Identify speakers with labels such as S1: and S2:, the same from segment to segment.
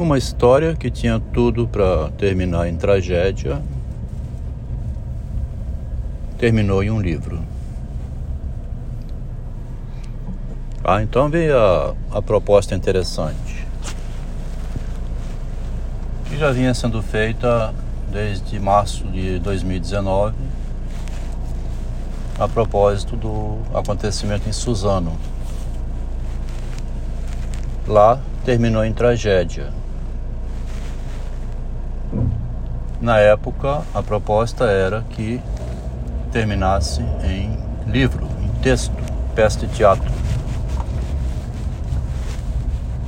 S1: Uma história que tinha tudo para terminar em tragédia terminou em um livro. Ah, então veio a, a proposta interessante, que já vinha sendo feita desde março de 2019, a propósito do acontecimento em Suzano. Lá terminou em tragédia. Na época, a proposta era que terminasse em livro, em texto, peça de teatro,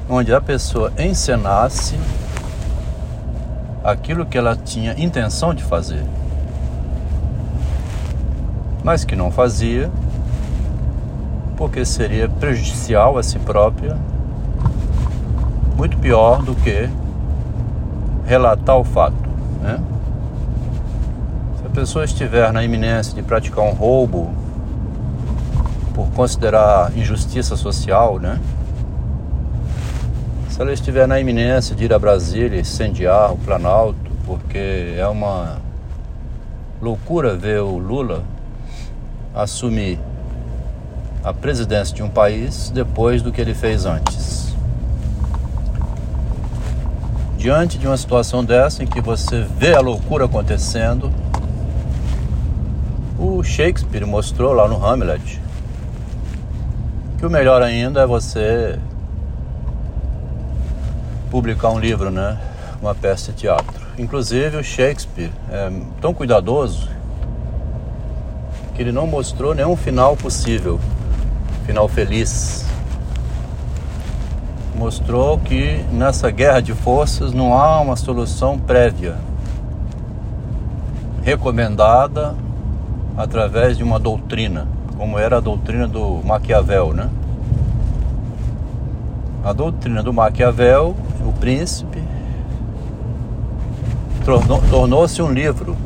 S1: onde a pessoa encenasse aquilo que ela tinha intenção de fazer, mas que não fazia, porque seria prejudicial a si própria, muito pior do que relatar o fato, né? pessoa estiver na iminência de praticar um roubo por considerar injustiça social, né? Se ela estiver na iminência de ir a Brasília incendiar o Planalto, porque é uma loucura ver o Lula assumir a presidência de um país depois do que ele fez antes. Diante de uma situação dessa em que você vê a loucura acontecendo, o Shakespeare mostrou lá no Hamlet que o melhor ainda é você publicar um livro, né? Uma peça de teatro. Inclusive o Shakespeare é tão cuidadoso que ele não mostrou nenhum final possível, final feliz. Mostrou que nessa guerra de forças não há uma solução prévia recomendada através de uma doutrina, como era a doutrina do Maquiavel, né? A doutrina do Maquiavel, o príncipe, tornou-se um livro.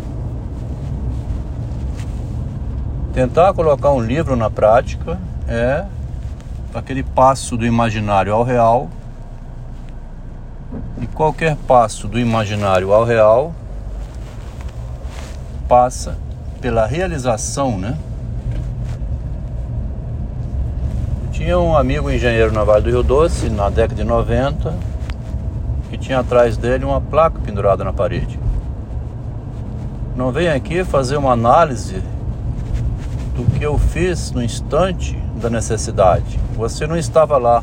S1: Tentar colocar um livro na prática é aquele passo do imaginário ao real. E qualquer passo do imaginário ao real passa pela realização, né? Eu tinha um amigo engenheiro na Vale do Rio Doce, na década de 90, que tinha atrás dele uma placa pendurada na parede. Não vem aqui fazer uma análise do que eu fiz no instante da necessidade. Você não estava lá.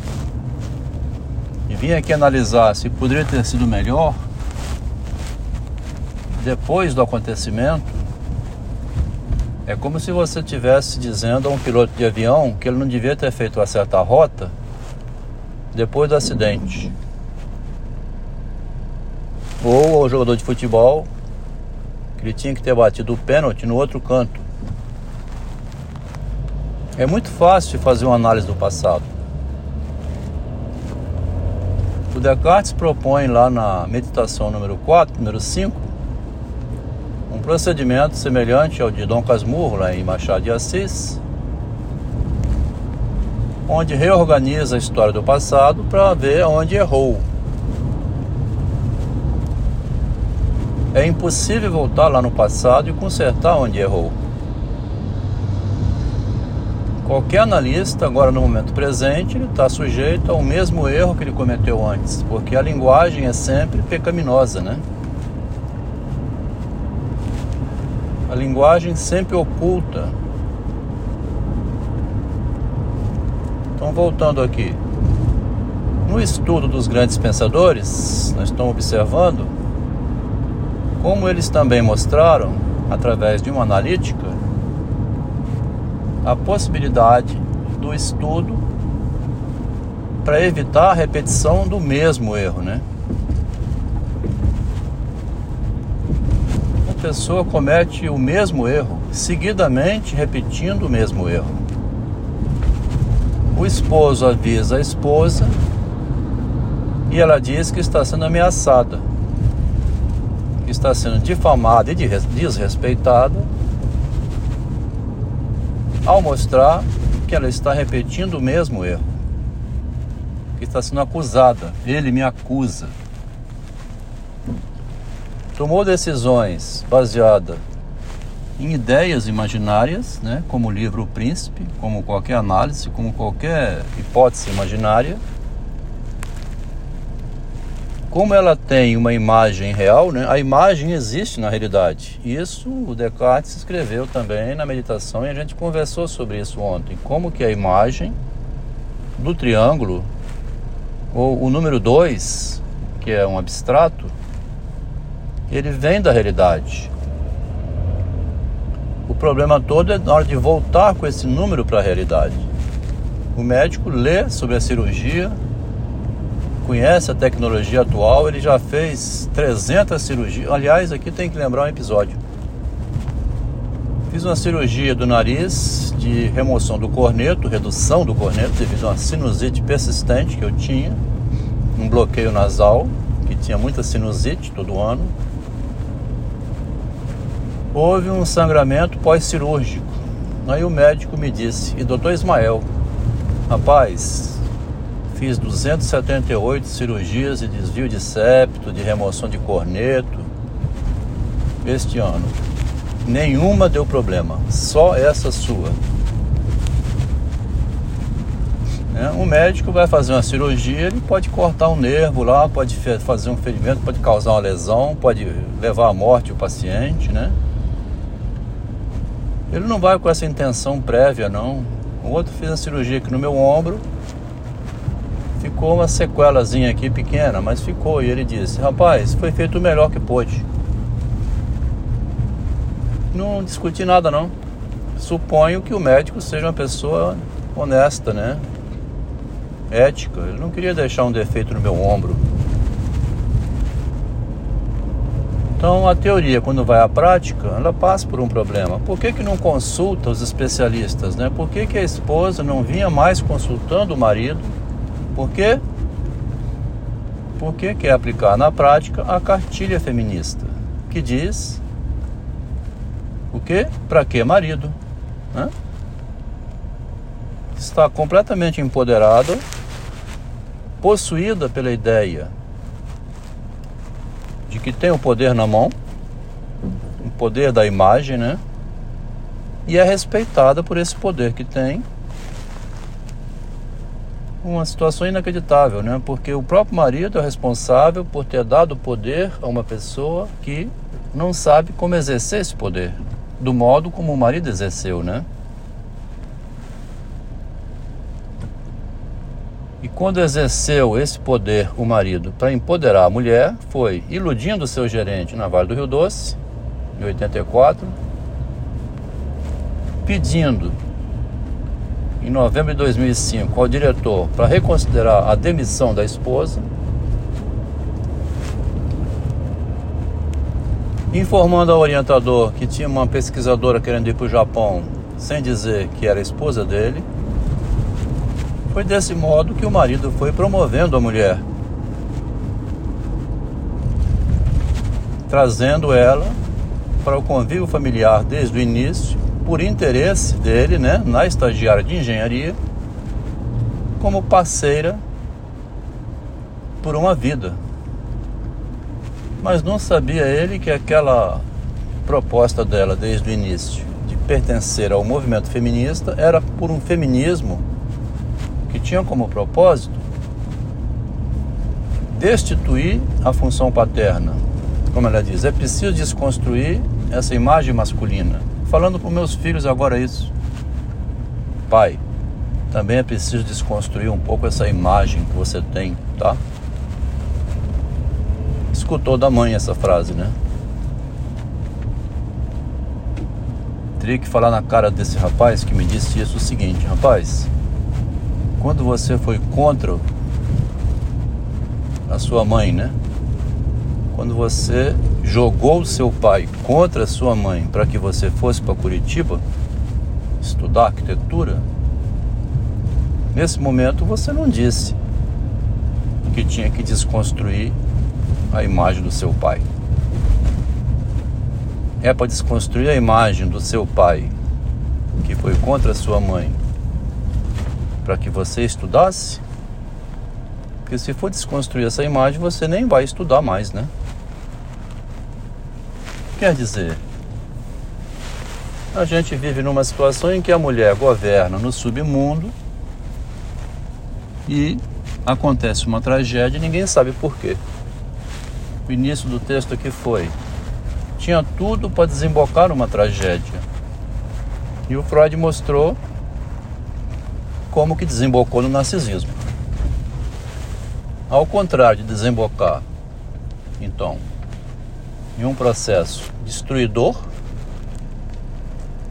S1: E vim aqui analisar se poderia ter sido melhor depois do acontecimento é como se você estivesse dizendo a um piloto de avião que ele não devia ter feito uma certa rota depois do acidente. Ou ao jogador de futebol que ele tinha que ter batido o pênalti no outro canto. É muito fácil fazer uma análise do passado. O Descartes propõe lá na meditação número 4, número 5, um procedimento semelhante ao de Dom Casmurro, lá em Machado de Assis, onde reorganiza a história do passado para ver onde errou. É impossível voltar lá no passado e consertar onde errou. Qualquer analista, agora no momento presente, está sujeito ao mesmo erro que ele cometeu antes, porque a linguagem é sempre pecaminosa, né? A linguagem sempre oculta. Então, voltando aqui. No estudo dos grandes pensadores, nós estamos observando como eles também mostraram, através de uma analítica, a possibilidade do estudo para evitar a repetição do mesmo erro, né? pessoa comete o mesmo erro, seguidamente repetindo o mesmo erro. O esposo avisa a esposa e ela diz que está sendo ameaçada, que está sendo difamada e desrespeitada, ao mostrar que ela está repetindo o mesmo erro, que está sendo acusada, ele me acusa. Tomou decisões baseadas em ideias imaginárias, né, como o livro O Príncipe, como qualquer análise, como qualquer hipótese imaginária como ela tem uma imagem real, né, a imagem existe na realidade. Isso o Descartes escreveu também na meditação e a gente conversou sobre isso ontem. Como que a imagem do triângulo, ou o número 2, que é um abstrato, ele vem da realidade. O problema todo é na hora de voltar com esse número para a realidade. O médico lê sobre a cirurgia, conhece a tecnologia atual, ele já fez 300 cirurgias. Aliás, aqui tem que lembrar um episódio. Fiz uma cirurgia do nariz de remoção do corneto, redução do corneto devido a uma sinusite persistente que eu tinha, um bloqueio nasal, que tinha muita sinusite todo ano houve um sangramento pós-cirúrgico. Aí o médico me disse, e doutor Ismael, rapaz, fiz 278 cirurgias de desvio de septo, de remoção de corneto este ano. Nenhuma deu problema, só essa sua. É, médico vai fazer uma cirurgia, ele pode cortar um nervo lá, pode fazer um ferimento, pode causar uma lesão, pode levar à morte o paciente, né? Ele não vai com essa intenção prévia, não. O outro fez a cirurgia aqui no meu ombro. Ficou uma sequelazinha aqui pequena, mas ficou. E ele disse: Rapaz, foi feito o melhor que pôde. Não discuti nada, não. Suponho que o médico seja uma pessoa honesta, né? Ética. Ele não queria deixar um defeito no meu ombro. Então a teoria, quando vai à prática, ela passa por um problema. Por que, que não consulta os especialistas? Né? Por que, que a esposa não vinha mais consultando o marido? Por quê? Porque quer aplicar na prática a cartilha feminista, que diz o que? Para que marido? Né? Está completamente empoderada, possuída pela ideia de que tem o poder na mão, o poder da imagem, né? E é respeitada por esse poder que tem. Uma situação inacreditável, né? Porque o próprio marido é responsável por ter dado poder a uma pessoa que não sabe como exercer esse poder, do modo como o marido exerceu, né? E quando exerceu esse poder o marido para empoderar a mulher, foi iludindo seu gerente na Vale do Rio Doce, em 84, pedindo em novembro de 2005 ao diretor para reconsiderar a demissão da esposa, informando ao orientador que tinha uma pesquisadora querendo ir para o Japão sem dizer que era esposa dele foi desse modo que o marido foi promovendo a mulher, trazendo ela para o convívio familiar desde o início, por interesse dele, né, na estagiária de engenharia, como parceira por uma vida. Mas não sabia ele que aquela proposta dela desde o início de pertencer ao movimento feminista era por um feminismo que tinha como propósito destituir a função paterna. Como ela diz, é preciso desconstruir essa imagem masculina. Falando para meus filhos agora isso. Pai, também é preciso desconstruir um pouco essa imagem que você tem, tá? Escutou da mãe essa frase, né? Teria que falar na cara desse rapaz que me disse isso o seguinte, rapaz, quando você foi contra a sua mãe, né? Quando você jogou seu pai contra sua mãe para que você fosse para Curitiba estudar arquitetura, nesse momento você não disse que tinha que desconstruir a imagem do seu pai. É para desconstruir a imagem do seu pai que foi contra sua mãe para que você estudasse? Porque se for desconstruir essa imagem, você nem vai estudar mais, né? Quer dizer, a gente vive numa situação em que a mulher governa no submundo e acontece uma tragédia e ninguém sabe por quê. O início do texto aqui foi: tinha tudo para desembocar numa tragédia. E o Freud mostrou como que desembocou no narcisismo. Ao contrário de desembocar, então, em um processo destruidor,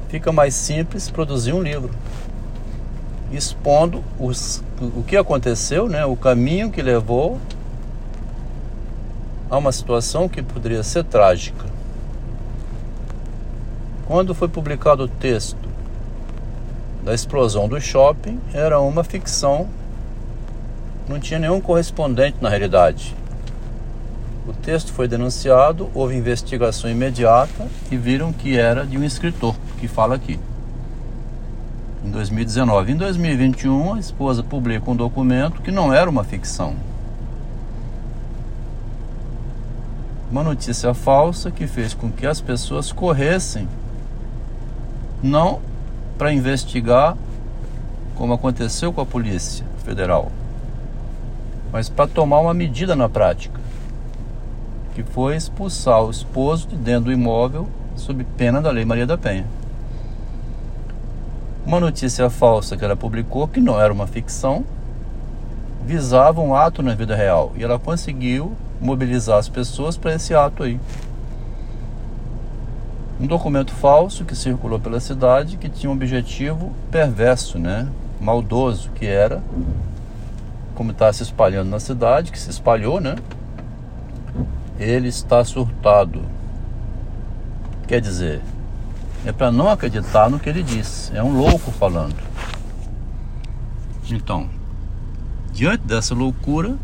S1: fica mais simples produzir um livro expondo os, o que aconteceu, né, o caminho que levou a uma situação que poderia ser trágica. Quando foi publicado o texto da explosão do shopping, era uma ficção, não tinha nenhum correspondente na realidade. O texto foi denunciado, houve investigação imediata e viram que era de um escritor que fala aqui. Em 2019. Em 2021, a esposa publica um documento que não era uma ficção. Uma notícia falsa que fez com que as pessoas corressem não para investigar como aconteceu com a Polícia Federal, mas para tomar uma medida na prática que foi expulsar o esposo de dentro do imóvel sob pena da Lei Maria da Penha. Uma notícia falsa que ela publicou, que não era uma ficção, visava um ato na vida real e ela conseguiu mobilizar as pessoas para esse ato aí. Um documento falso que circulou pela cidade que tinha um objetivo perverso, né? Maldoso, que era como está se espalhando na cidade, que se espalhou, né? Ele está surtado. Quer dizer, é para não acreditar no que ele diz. É um louco falando. Então, diante dessa loucura,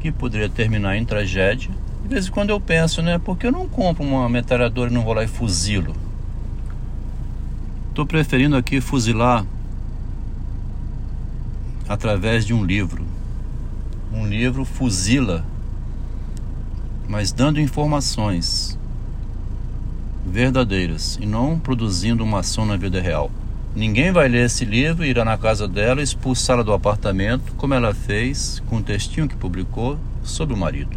S1: que poderia terminar em tragédia, de vez em quando eu penso, né? Por que eu não compro uma metralhadora e não vou lá e fuzilo? Estou preferindo aqui fuzilar através de um livro. Um livro fuzila mas dando informações verdadeiras e não produzindo uma ação na vida real. Ninguém vai ler esse livro, irá na casa dela, expulsá-la do apartamento, como ela fez com o textinho que publicou sobre o marido.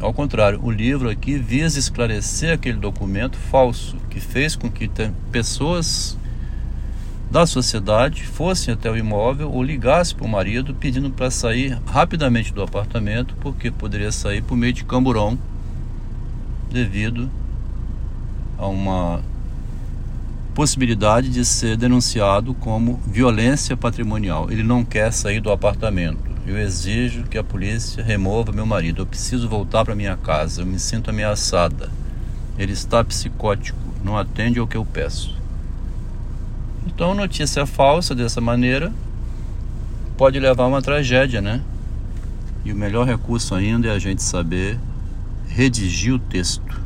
S1: Ao contrário, o livro aqui visa esclarecer aquele documento falso que fez com que pessoas da sociedade fossem até o imóvel ou ligassem para o marido pedindo para sair rapidamente do apartamento, porque poderia sair por meio de camburão devido a uma possibilidade de ser denunciado como violência patrimonial. Ele não quer sair do apartamento. Eu exijo que a polícia remova meu marido. Eu preciso voltar para minha casa. Eu me sinto ameaçada. Ele está psicótico. Não atende ao que eu peço. Então, notícia falsa dessa maneira pode levar a uma tragédia, né? E o melhor recurso ainda é a gente saber redigir o texto.